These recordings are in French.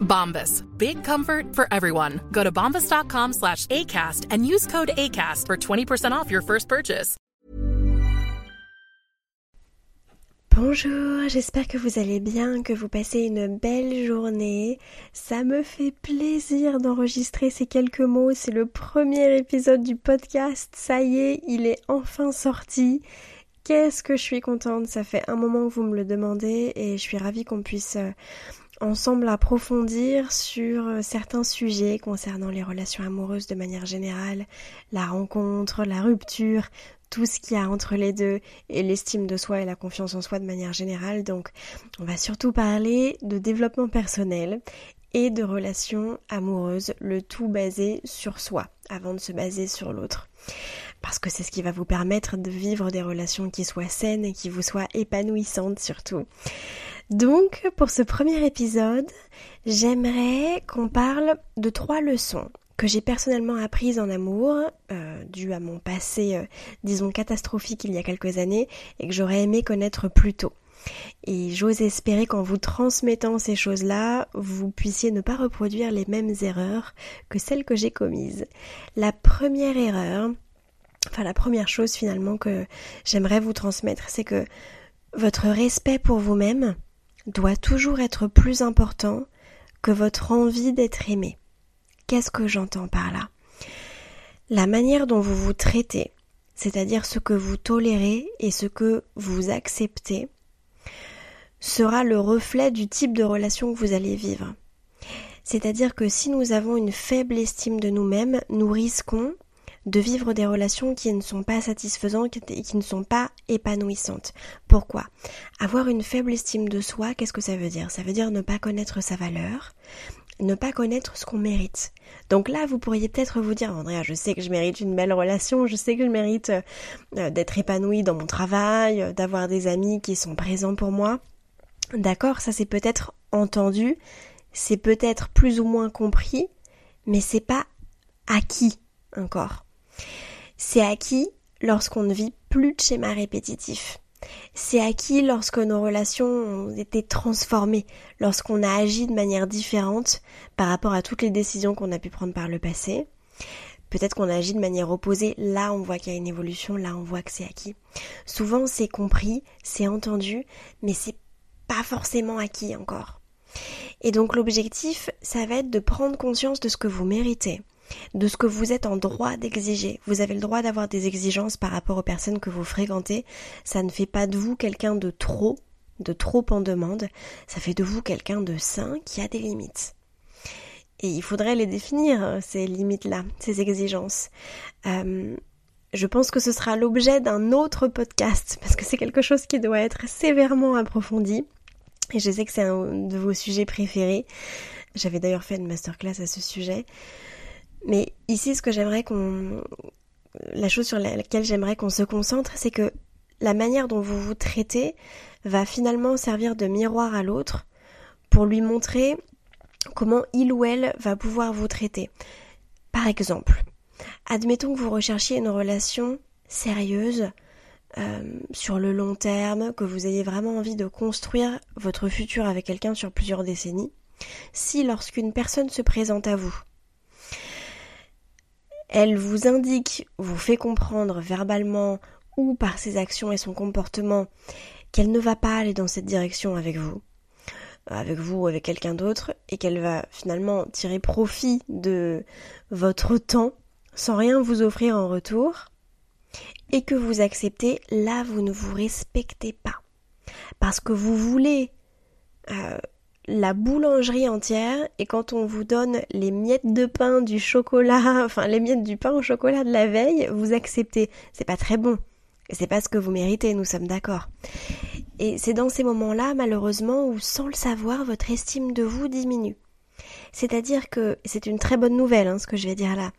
Bombas. Big comfort for everyone. Go to bombas.com slash ACAST and use code ACAST for 20% off your first purchase. Bonjour, j'espère que vous allez bien, que vous passez une belle journée. Ça me fait plaisir d'enregistrer ces quelques mots. C'est le premier épisode du podcast. Ça y est, il est enfin sorti. Qu'est-ce que je suis contente. Ça fait un moment que vous me le demandez et je suis ravie qu'on puisse euh, ensemble approfondir sur euh, certains sujets concernant les relations amoureuses de manière générale, la rencontre, la rupture, tout ce qu'il y a entre les deux et l'estime de soi et la confiance en soi de manière générale. Donc on va surtout parler de développement personnel et de relations amoureuses, le tout basé sur soi avant de se baser sur l'autre. Parce que c'est ce qui va vous permettre de vivre des relations qui soient saines et qui vous soient épanouissantes surtout. Donc, pour ce premier épisode, j'aimerais qu'on parle de trois leçons que j'ai personnellement apprises en amour, euh, dû à mon passé, euh, disons, catastrophique il y a quelques années, et que j'aurais aimé connaître plus tôt. Et j'ose espérer qu'en vous transmettant ces choses-là, vous puissiez ne pas reproduire les mêmes erreurs que celles que j'ai commises. La première erreur, enfin la première chose finalement que j'aimerais vous transmettre, c'est que votre respect pour vous-même doit toujours être plus important que votre envie d'être aimé. Qu'est-ce que j'entends par là? La manière dont vous vous traitez, c'est-à-dire ce que vous tolérez et ce que vous acceptez, sera le reflet du type de relation que vous allez vivre. C'est-à-dire que si nous avons une faible estime de nous-mêmes, nous risquons de vivre des relations qui ne sont pas satisfaisantes et qui ne sont pas épanouissantes. Pourquoi? Avoir une faible estime de soi, qu'est-ce que ça veut dire? Ça veut dire ne pas connaître sa valeur, ne pas connaître ce qu'on mérite. Donc là, vous pourriez peut-être vous dire, Andrea, je sais que je mérite une belle relation, je sais que je mérite euh, d'être épanouie dans mon travail, euh, d'avoir des amis qui sont présents pour moi. D'accord, ça c'est peut-être entendu, c'est peut-être plus ou moins compris, mais c'est pas acquis encore. C'est acquis lorsqu'on ne vit plus de schémas répétitifs. C'est acquis lorsque nos relations ont été transformées, lorsqu'on a agi de manière différente par rapport à toutes les décisions qu'on a pu prendre par le passé. Peut-être qu'on a agi de manière opposée, là on voit qu'il y a une évolution, là on voit que c'est acquis. Souvent c'est compris, c'est entendu, mais c'est pas forcément acquis encore. Et donc l'objectif, ça va être de prendre conscience de ce que vous méritez, de ce que vous êtes en droit d'exiger. Vous avez le droit d'avoir des exigences par rapport aux personnes que vous fréquentez. Ça ne fait pas de vous quelqu'un de trop, de trop en demande. Ça fait de vous quelqu'un de sain qui a des limites. Et il faudrait les définir, ces limites-là, ces exigences. Euh, je pense que ce sera l'objet d'un autre podcast, parce que c'est quelque chose qui doit être sévèrement approfondi. Et je sais que c'est un de vos sujets préférés. J'avais d'ailleurs fait une masterclass à ce sujet. Mais ici, ce que j'aimerais qu'on... La chose sur laquelle j'aimerais qu'on se concentre, c'est que la manière dont vous vous traitez va finalement servir de miroir à l'autre pour lui montrer comment il ou elle va pouvoir vous traiter. Par exemple, admettons que vous recherchiez une relation sérieuse euh, sur le long terme, que vous ayez vraiment envie de construire votre futur avec quelqu'un sur plusieurs décennies. Si lorsqu'une personne se présente à vous, elle vous indique, vous fait comprendre verbalement ou par ses actions et son comportement qu'elle ne va pas aller dans cette direction avec vous, avec vous ou avec quelqu'un d'autre, et qu'elle va finalement tirer profit de votre temps sans rien vous offrir en retour, et que vous acceptez, là vous ne vous respectez pas. Parce que vous voulez euh, la boulangerie entière et quand on vous donne les miettes de pain, du chocolat, enfin les miettes du pain au chocolat de la veille, vous acceptez. C'est pas très bon. C'est pas ce que vous méritez, nous sommes d'accord. Et c'est dans ces moments-là, malheureusement, où sans le savoir, votre estime de vous diminue. C'est-à-dire que c'est une très bonne nouvelle, hein, ce que je vais dire là.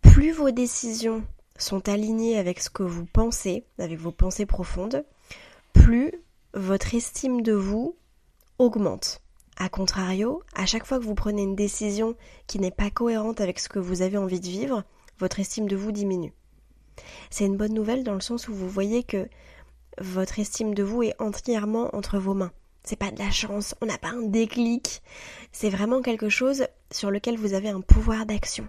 Plus vos décisions sont alignées avec ce que vous pensez, avec vos pensées profondes, plus votre estime de vous augmente. A contrario, à chaque fois que vous prenez une décision qui n'est pas cohérente avec ce que vous avez envie de vivre, votre estime de vous diminue. C'est une bonne nouvelle dans le sens où vous voyez que votre estime de vous est entièrement entre vos mains. C'est pas de la chance, on n'a pas un déclic, c'est vraiment quelque chose sur lequel vous avez un pouvoir d'action.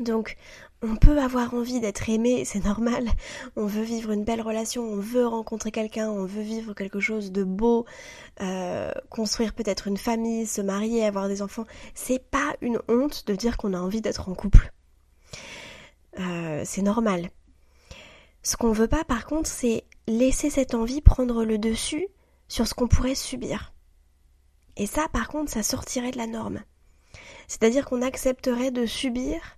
Donc, on peut avoir envie d'être aimé, c'est normal. On veut vivre une belle relation, on veut rencontrer quelqu'un, on veut vivre quelque chose de beau, euh, construire peut-être une famille, se marier, avoir des enfants. C'est pas une honte de dire qu'on a envie d'être en couple. Euh, c'est normal. Ce qu'on veut pas, par contre, c'est laisser cette envie prendre le dessus sur ce qu'on pourrait subir. Et ça, par contre, ça sortirait de la norme. C'est-à-dire qu'on accepterait de subir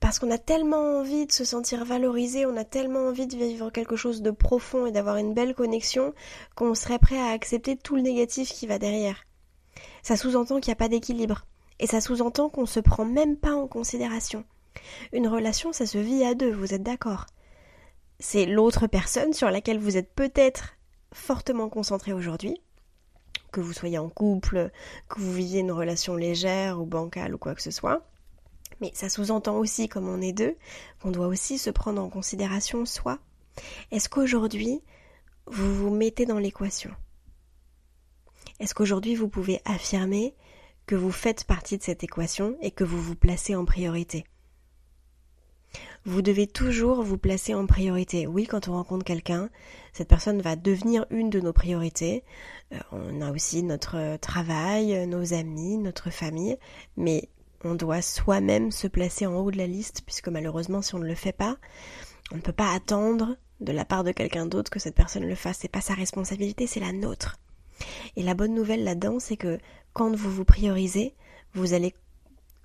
parce qu'on a tellement envie de se sentir valorisé, on a tellement envie de vivre quelque chose de profond et d'avoir une belle connexion qu'on serait prêt à accepter tout le négatif qui va derrière. Ça sous-entend qu'il n'y a pas d'équilibre. Et ça sous-entend qu'on ne se prend même pas en considération. Une relation, ça se vit à deux, vous êtes d'accord? C'est l'autre personne sur laquelle vous êtes peut-être fortement concentré aujourd'hui, que vous soyez en couple, que vous viviez une relation légère ou bancale ou quoi que ce soit. Mais ça sous-entend aussi, comme on est deux, qu'on doit aussi se prendre en considération soi. Est-ce qu'aujourd'hui, vous vous mettez dans l'équation? Est-ce qu'aujourd'hui, vous pouvez affirmer que vous faites partie de cette équation et que vous vous placez en priorité? Vous devez toujours vous placer en priorité. Oui, quand on rencontre quelqu'un, cette personne va devenir une de nos priorités. Euh, on a aussi notre travail, nos amis, notre famille, mais on doit soi-même se placer en haut de la liste, puisque malheureusement, si on ne le fait pas, on ne peut pas attendre de la part de quelqu'un d'autre que cette personne le fasse. C'est pas sa responsabilité, c'est la nôtre. Et la bonne nouvelle là-dedans, c'est que quand vous vous priorisez, vous allez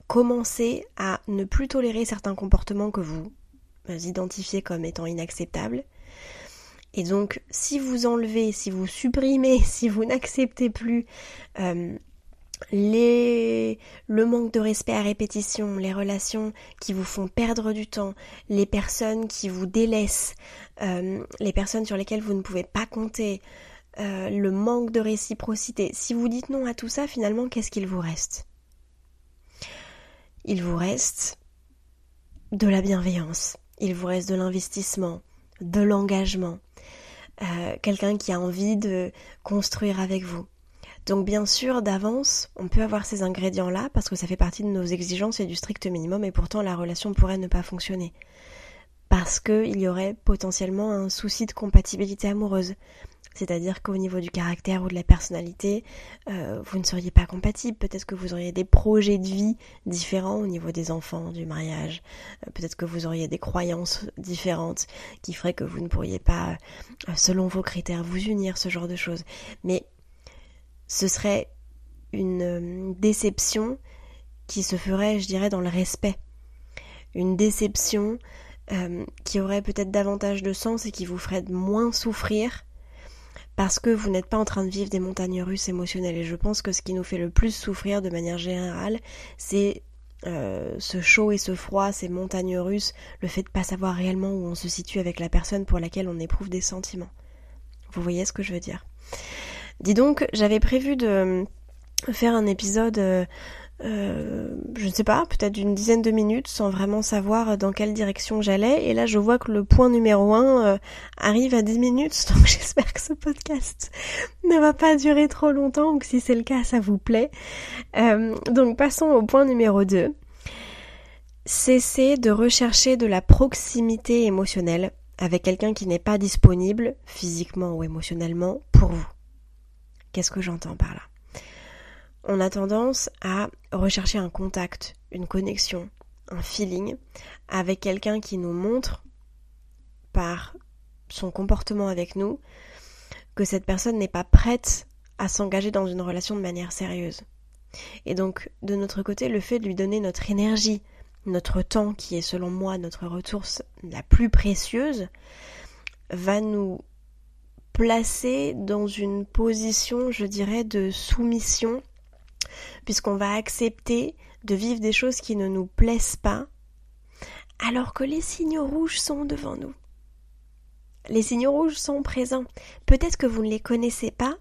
commencer à ne plus tolérer certains comportements que vous identifiez comme étant inacceptables. Et donc, si vous enlevez, si vous supprimez, si vous n'acceptez plus euh, le manque de respect à répétition, les relations qui vous font perdre du temps, les personnes qui vous délaissent, euh, les personnes sur lesquelles vous ne pouvez pas compter, euh, le manque de réciprocité. Si vous dites non à tout ça, finalement, qu'est-ce qu'il vous reste? Il vous reste de la bienveillance, il vous reste de l'investissement, de l'engagement, euh, quelqu'un qui a envie de construire avec vous. Donc bien sûr, d'avance, on peut avoir ces ingrédients-là parce que ça fait partie de nos exigences et du strict minimum et pourtant la relation pourrait ne pas fonctionner. Parce qu'il y aurait potentiellement un souci de compatibilité amoureuse. C'est-à-dire qu'au niveau du caractère ou de la personnalité, euh, vous ne seriez pas compatible. Peut-être que vous auriez des projets de vie différents au niveau des enfants, du mariage. Euh, peut-être que vous auriez des croyances différentes qui feraient que vous ne pourriez pas, euh, selon vos critères, vous unir, ce genre de choses. Mais ce serait une déception qui se ferait, je dirais, dans le respect. Une déception qui aurait peut-être davantage de sens et qui vous ferait moins souffrir parce que vous n'êtes pas en train de vivre des montagnes russes émotionnelles. Et je pense que ce qui nous fait le plus souffrir de manière générale, c'est euh, ce chaud et ce froid, ces montagnes russes, le fait de ne pas savoir réellement où on se situe avec la personne pour laquelle on éprouve des sentiments. Vous voyez ce que je veux dire? Dis donc, j'avais prévu de faire un épisode euh, euh, je ne sais pas, peut-être d'une dizaine de minutes sans vraiment savoir dans quelle direction j'allais. Et là, je vois que le point numéro un euh, arrive à 10 minutes, donc j'espère que ce podcast ne va pas durer trop longtemps, ou que si c'est le cas, ça vous plaît. Euh, donc passons au point numéro 2. Cessez de rechercher de la proximité émotionnelle avec quelqu'un qui n'est pas disponible, physiquement ou émotionnellement, pour vous. Qu'est-ce que j'entends par là? On a tendance à rechercher un contact, une connexion, un feeling avec quelqu'un qui nous montre par son comportement avec nous que cette personne n'est pas prête à s'engager dans une relation de manière sérieuse. Et donc, de notre côté, le fait de lui donner notre énergie, notre temps, qui est selon moi notre ressource la plus précieuse, va nous placer dans une position, je dirais, de soumission puisqu'on va accepter de vivre des choses qui ne nous plaisent pas, alors que les signaux rouges sont devant nous. Les signaux rouges sont présents. Peut-être que vous ne les connaissez pas,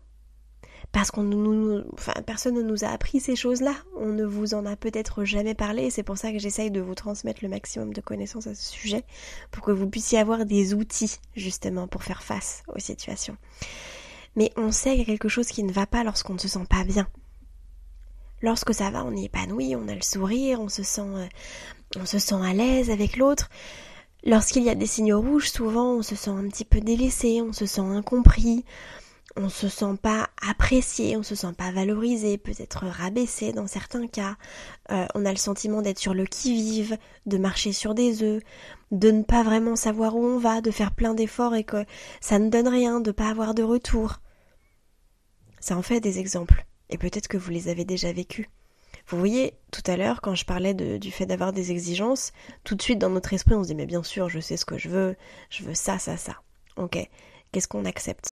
parce qu'on nous, enfin, personne ne nous a appris ces choses-là. On ne vous en a peut-être jamais parlé. C'est pour ça que j'essaye de vous transmettre le maximum de connaissances à ce sujet, pour que vous puissiez avoir des outils, justement, pour faire face aux situations. Mais on sait qu'il y a quelque chose qui ne va pas lorsqu'on ne se sent pas bien. Lorsque ça va, on est épanoui, on a le sourire, on se sent, euh, on se sent à l'aise avec l'autre. Lorsqu'il y a des signaux rouges, souvent on se sent un petit peu délaissé, on se sent incompris, on se sent pas apprécié, on se sent pas valorisé, peut-être rabaissé dans certains cas. Euh, on a le sentiment d'être sur le qui-vive, de marcher sur des œufs, de ne pas vraiment savoir où on va, de faire plein d'efforts et que ça ne donne rien, de pas avoir de retour. Ça en fait des exemples et peut-être que vous les avez déjà vécus. Vous voyez, tout à l'heure, quand je parlais du fait d'avoir des exigences, tout de suite dans notre esprit, on se dit mais bien sûr, je sais ce que je veux, je veux ça, ça, ça. Ok, qu'est-ce qu'on accepte?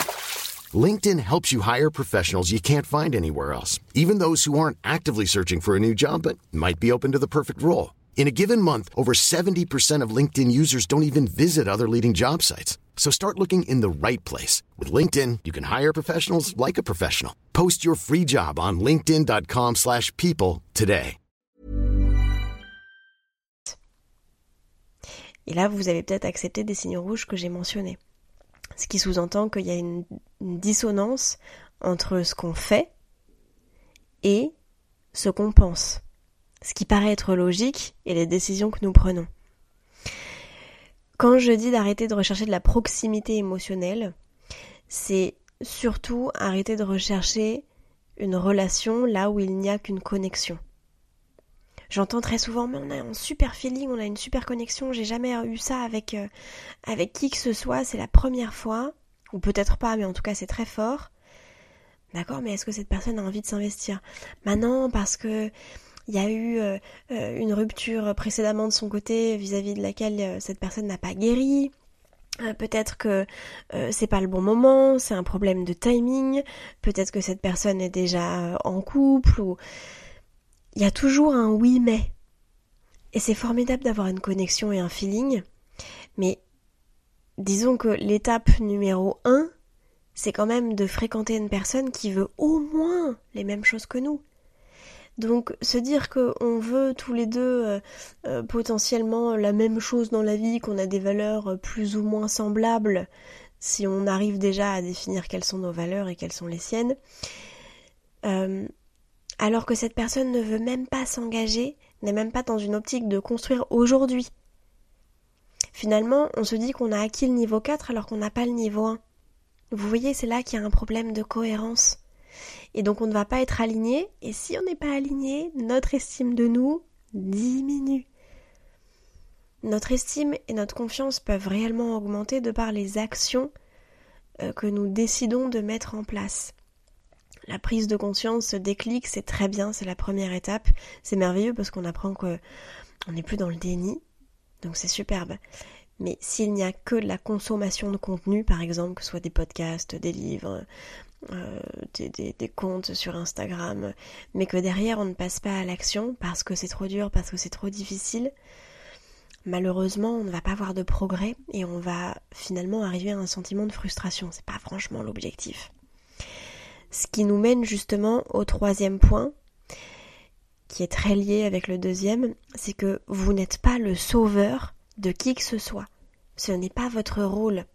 LinkedIn helps you hire professionals you can't find anywhere else, even those who aren't actively searching for a new job but might be open to the perfect role. In a given month, over 70% of LinkedIn users don't even visit other leading job sites. So start looking in the right place. With LinkedIn, you can hire professionals like a professional. Post your free job on linkedin.com slash people today. Et là, vous avez peut-être accepté des signaux rouges que j'ai mentionnés. Ce qui sous-entend qu'il y a une, dissonance entre ce qu'on fait et ce qu'on pense. Ce qui paraît être logique et les décisions que nous prenons. Quand je dis d'arrêter de rechercher de la proximité émotionnelle, c'est surtout arrêter de rechercher une relation là où il n'y a qu'une connexion. J'entends très souvent, mais on a un super feeling, on a une super connexion, j'ai jamais eu ça avec, euh, avec qui que ce soit, c'est la première fois, ou peut-être pas, mais en tout cas c'est très fort. D'accord, mais est-ce que cette personne a envie de s'investir? Maintenant, parce que il y a eu euh, euh, une rupture précédemment de son côté vis-à-vis de laquelle cette personne n'a pas guéri. Peut-être que c'est pas le bon moment, c'est un problème de timing. Peut-être que cette personne est déjà en couple ou il y a toujours un oui mais. Et c'est formidable d'avoir une connexion et un feeling, mais disons que l'étape numéro un, c'est quand même de fréquenter une personne qui veut au moins les mêmes choses que nous. Donc se dire qu'on veut tous les deux euh, euh, potentiellement la même chose dans la vie, qu'on a des valeurs plus ou moins semblables, si on arrive déjà à définir quelles sont nos valeurs et quelles sont les siennes, euh, alors que cette personne ne veut même pas s'engager, n'est même pas dans une optique de construire aujourd'hui. Finalement, on se dit qu'on a acquis le niveau 4 alors qu'on n'a pas le niveau 1. Vous voyez, c'est là qu'il y a un problème de cohérence. Et donc on ne va pas être aligné, et si on n'est pas aligné, notre estime de nous diminue. Notre estime et notre confiance peuvent réellement augmenter de par les actions euh, que nous décidons de mettre en place. La prise de conscience, ce déclic, c'est très bien, c'est la première étape. C'est merveilleux parce qu'on apprend qu'on n'est plus dans le déni, donc c'est superbe. Mais s'il n'y a que de la consommation de contenu, par exemple, que ce soit des podcasts, des livres, euh, des, comptes sur Instagram, mais que derrière on ne passe pas à l'action parce que c'est trop dur, parce que c'est trop difficile, malheureusement on ne va pas avoir de progrès et on va finalement arriver à un sentiment de frustration. C'est pas franchement l'objectif. Ce qui nous mène justement au troisième point, qui est très lié avec le deuxième, c'est que vous n'êtes pas le sauveur de qui que ce soit. Ce n'est pas votre rôle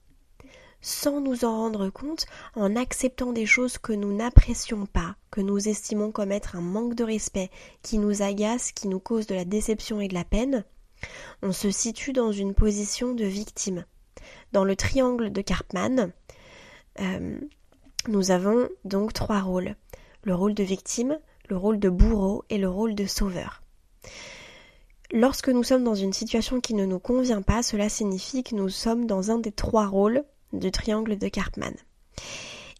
sans nous en rendre compte, en acceptant des choses que nous n'apprécions pas, que nous estimons comme être un manque de respect, qui nous agace, qui nous cause de la déception et de la peine, on se situe dans une position de victime. Dans le triangle de Karpman, euh, nous avons donc trois rôles. Le rôle de victime, le rôle de bourreau et le rôle de sauveur. Lorsque nous sommes dans une situation qui ne nous convient pas, cela signifie que nous sommes dans un des trois rôles du triangle de Karpman.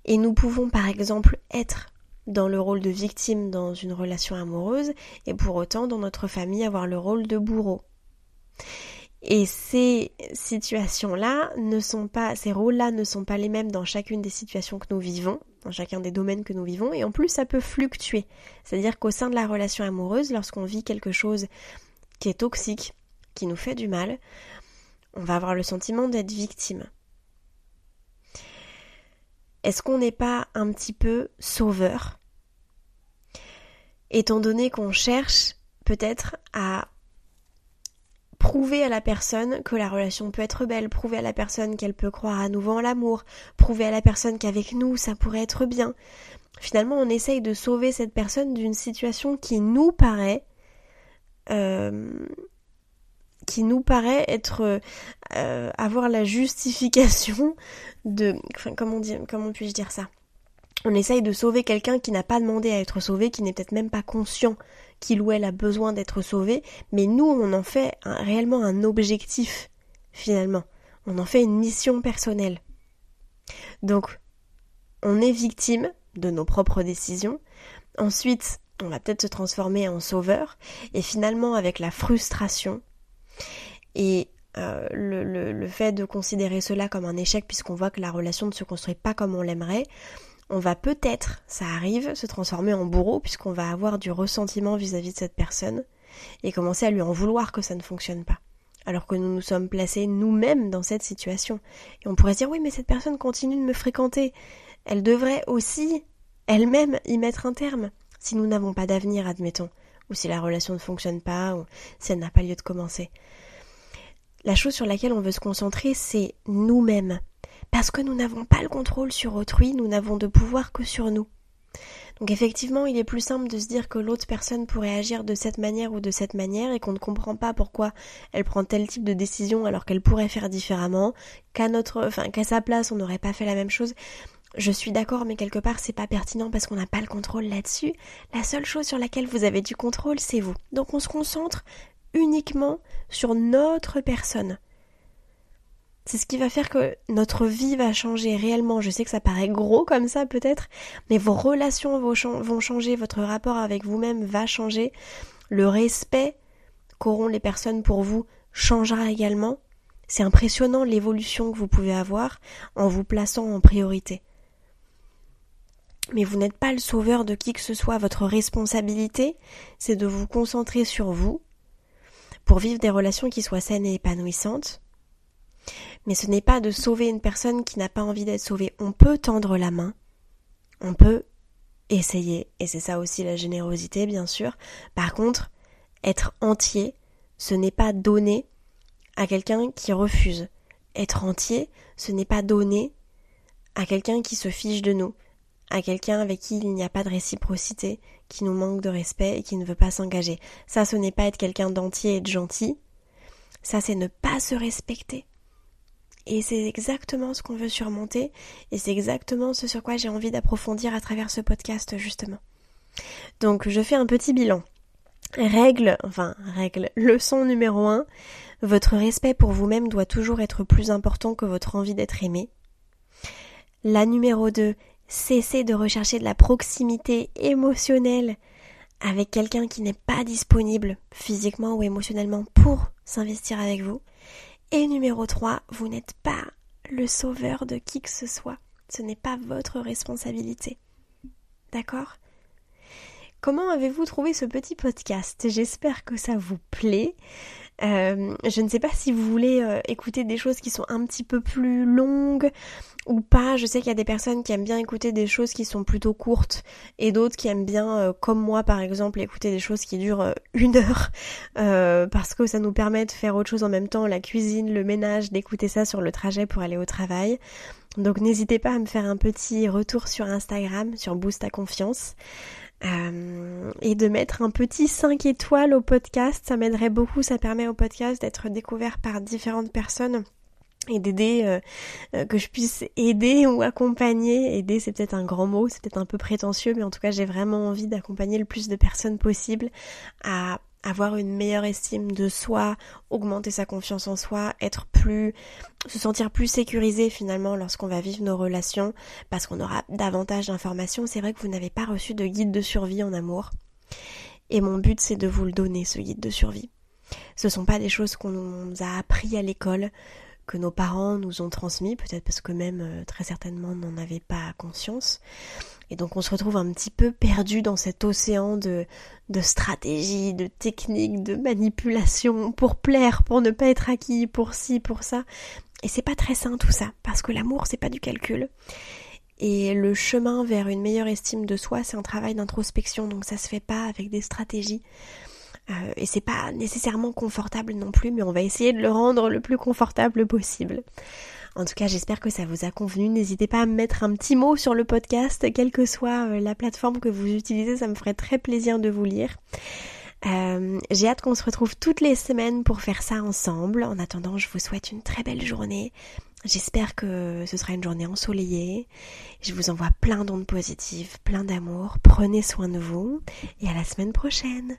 Et nous pouvons par exemple être dans le rôle de victime dans une relation amoureuse et pour autant dans notre famille avoir le rôle de bourreau. Et ces situations-là ne sont pas, ces rôles-là ne sont pas les mêmes dans chacune des situations que nous vivons, dans chacun des domaines que nous vivons, et en plus ça peut fluctuer. C'est-à-dire qu'au sein de la relation amoureuse, lorsqu'on vit quelque chose qui est toxique, qui nous fait du mal, on va avoir le sentiment d'être victime est-ce qu'on n'est pas un petit peu sauveur? Étant donné qu'on cherche peut-être à prouver à la personne que la relation peut être belle, prouver à la personne qu'elle peut croire à nouveau en l'amour, prouver à la personne qu'avec nous ça pourrait être bien. Finalement, on essaye de sauver cette personne d'une situation qui nous paraît euh, qui nous paraît être euh, avoir la justification de enfin comment dire comment puis-je dire ça? On essaye de sauver quelqu'un qui n'a pas demandé à être sauvé, qui n'est peut-être même pas conscient qu'il ou elle a besoin d'être sauvé, mais nous on en fait réellement un objectif finalement. On en fait une mission personnelle. Donc on est victime de nos propres décisions. Ensuite, on va peut-être se transformer en sauveur et finalement avec la frustration, et euh, le, fait de considérer cela comme un échec puisqu'on voit que la relation ne se construit pas comme on l'aimerait, on va peut-être, ça arrive, se transformer en bourreau puisqu'on va avoir du ressentiment vis-à-vis de cette personne et commencer à lui en vouloir que ça ne fonctionne pas. Alors que nous nous sommes placés nous-mêmes dans cette situation. Et on pourrait se dire oui mais cette personne continue de me fréquenter. Elle devrait aussi elle-même y mettre un terme si nous n'avons pas d'avenir, admettons ou si la relation ne fonctionne pas, ou si elle n'a pas lieu de commencer. La chose sur laquelle on veut se concentrer, c'est nous-mêmes. Parce que nous n'avons pas le contrôle sur autrui, nous n'avons de pouvoir que sur nous. Donc effectivement, il est plus simple de se dire que l'autre personne pourrait agir de cette manière ou de cette manière et qu'on ne comprend pas pourquoi elle prend tel type de décision alors qu'elle pourrait faire différemment, qu'à qu'à sa place on n'aurait pas fait la même chose. Je suis d'accord, mais quelque part c'est pas pertinent parce qu'on n'a pas le contrôle là-dessus. La seule chose sur laquelle vous avez du contrôle, c'est vous. Donc on se concentre uniquement sur notre personne. C'est ce qui va faire que notre vie va changer réellement. Je sais que ça paraît gros comme ça peut-être, mais vos relations vont changer, votre rapport avec vous-même va changer, le respect qu'auront les personnes pour vous changera également. C'est impressionnant l'évolution que vous pouvez avoir en vous plaçant en priorité. Mais vous n'êtes pas le sauveur de qui que ce soit. Votre responsabilité, c'est de vous concentrer sur vous pour vivre des relations qui soient saines et épanouissantes. Mais ce n'est pas de sauver une personne qui n'a pas envie d'être sauvée. On peut tendre la main, on peut essayez, et c'est ça aussi la générosité, bien sûr. Par contre, être entier, ce n'est pas donner à quelqu'un qui refuse. Être entier, ce n'est pas donner à quelqu'un qui se fiche de nous, à quelqu'un avec qui il n'y a pas de réciprocité, qui nous manque de respect et qui ne veut pas s'engager. Ça, ce n'est pas être quelqu'un d'entier et de gentil. Ça, c'est ne pas se respecter. Et c'est exactement ce qu'on veut surmonter, et c'est exactement ce sur quoi j'ai envie d'approfondir à travers ce podcast, justement. Donc, je fais un petit bilan. Règle, enfin, règle, leçon numéro un, votre respect pour vous-même doit toujours être plus important que votre envie d'être aimé. La numéro 2, cessez de rechercher de la proximité émotionnelle avec quelqu'un qui n'est pas disponible physiquement ou émotionnellement pour s'investir avec vous. Et numéro 3, vous n'êtes pas le sauveur de qui que ce soit. Ce n'est pas votre responsabilité. D'accord? Comment avez-vous trouvé ce petit podcast? J'espère que ça vous plaît. Euh, je ne sais pas si vous voulez euh, écouter des choses qui sont un petit peu plus longues ou pas. Je sais qu'il y a des personnes qui aiment bien écouter des choses qui sont plutôt courtes et d'autres qui aiment bien, euh, comme moi par exemple, écouter des choses qui durent une heure parce que ça nous permet de faire autre chose en même temps, la cuisine, le ménage, d'écouter ça sur le trajet pour aller au travail. Donc n'hésitez pas à me faire un petit retour sur Instagram, sur Boost à confiance. Euh, et de mettre un petit 5 étoiles au podcast, ça m'aiderait beaucoup, ça permet au podcast d'être découvert par différentes personnes et d'aider euh, euh, que je puisse aider ou accompagner. Aider c'est peut-être un grand mot c'est peut-être un peu prétentieux mais en tout cas j'ai vraiment envie d'accompagner le plus de personnes possible à avoir une meilleure estime de soi, augmenter sa confiance en soi, être plus, se sentir plus sécurisé finalement lorsqu'on va vivre nos relations, parce qu'on aura davantage d'informations. C'est vrai que vous n'avez pas reçu de guide de survie en amour. Et mon but c'est de vous le donner, ce guide de survie. Ce sont pas des choses qu'on nous a appris à l'école, que nos parents nous ont transmis, peut-être parce que même euh, très certainement n'en avaient pas conscience. Et donc on se retrouve un petit peu perdu dans cet océan de, de stratégie, de technique, de manipulation pour plaire, pour ne pas être acquis, pour ci, pour ça. Et c'est pas très sain tout ça, parce que l'amour c'est pas du calcul. Et le chemin vers une meilleure estime de soi, c'est un travail d'introspection, donc ça se fait pas avec des stratégies. Euh, et c'est pas nécessairement confortable non plus, mais on va essayer de le rendre le plus confortable possible. En tout cas, j'espère que ça vous a convenu. N'hésitez pas à me mettre un petit mot sur le podcast, quelle que soit euh, la plateforme que vous utilisez, ça me ferait très plaisir de vous lire. Euh, j'ai hâte qu'on se retrouve toutes les semaines pour faire ça ensemble. En attendant, je vous souhaite une très belle journée. J'espère que ce sera une journée ensoleillée. Je vous envoie plein d'ondes positives, plein d'amour. Prenez soin de vous et à la semaine prochaine.